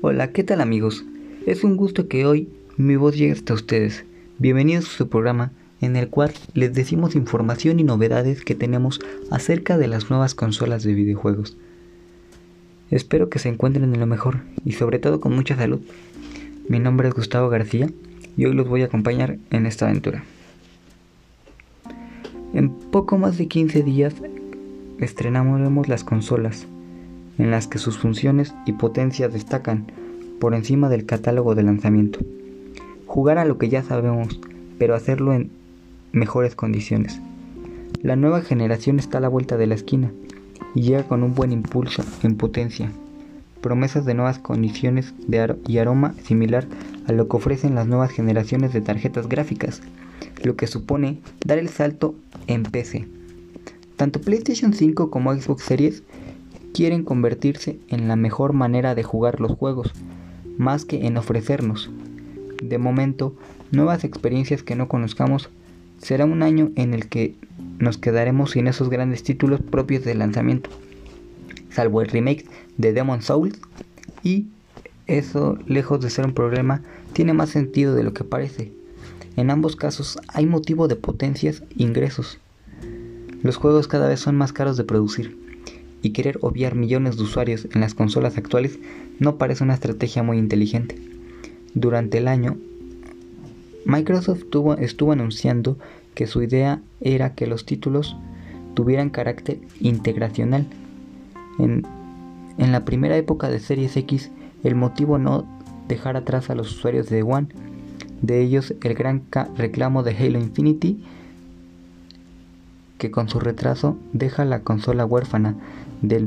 Hola, ¿qué tal amigos? Es un gusto que hoy mi voz llegue hasta ustedes. Bienvenidos a su programa en el cual les decimos información y novedades que tenemos acerca de las nuevas consolas de videojuegos. Espero que se encuentren en lo mejor y sobre todo con mucha salud. Mi nombre es Gustavo García y hoy los voy a acompañar en esta aventura. En poco más de 15 días estrenaremos las consolas, en las que sus funciones y potencia destacan por encima del catálogo de lanzamiento. Jugar a lo que ya sabemos, pero hacerlo en mejores condiciones. La nueva generación está a la vuelta de la esquina y llega con un buen impulso en potencia, promesas de nuevas condiciones de y aroma similar a lo que ofrecen las nuevas generaciones de tarjetas gráficas, lo que supone dar el salto en PC. Tanto PlayStation 5 como Xbox Series quieren convertirse en la mejor manera de jugar los juegos, más que en ofrecernos, de momento, nuevas experiencias que no conozcamos será un año en el que nos quedaremos sin esos grandes títulos propios del lanzamiento, salvo el remake de Demon Souls y eso, lejos de ser un problema, tiene más sentido de lo que parece. En ambos casos hay motivo de potencias e ingresos. Los juegos cada vez son más caros de producir y querer obviar millones de usuarios en las consolas actuales no parece una estrategia muy inteligente. Durante el año, Microsoft estuvo anunciando que su idea era que los títulos tuvieran carácter integracional. En, en la primera época de Series X, el motivo no dejar atrás a los usuarios de One, de ellos el gran reclamo de Halo Infinity, que con su retraso deja la consola huérfana del,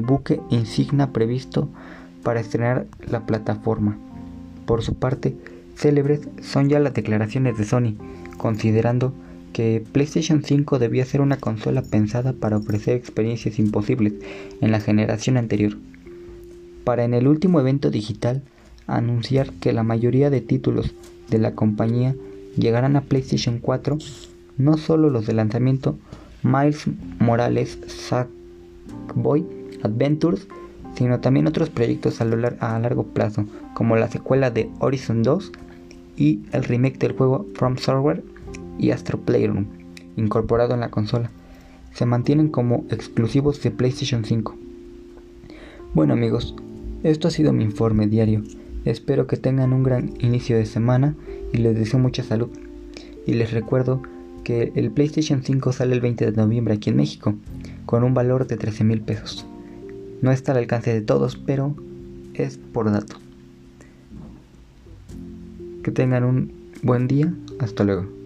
buque insignia previsto para estrenar la plataforma. Por su parte, célebres son ya las declaraciones de Sony, considerando que PlayStation 5 debía ser una consola pensada para ofrecer experiencias imposibles en la generación anterior. Para en el último evento digital anunciar que la mayoría de títulos de la compañía llegarán a PlayStation 4, no solo los de lanzamiento Miles Morales Sackboy Adventures, sino también otros proyectos a, a largo plazo, como la secuela de Horizon 2 y el remake del juego From Software y Astro Playroom, incorporado en la consola. Se mantienen como exclusivos de PlayStation 5. Bueno amigos, esto ha sido mi informe diario. Espero que tengan un gran inicio de semana y les deseo mucha salud. Y les recuerdo que el PlayStation 5 sale el 20 de noviembre aquí en México, con un valor de 13 mil pesos. No está al alcance de todos, pero es por dato. Que tengan un buen día. Hasta luego.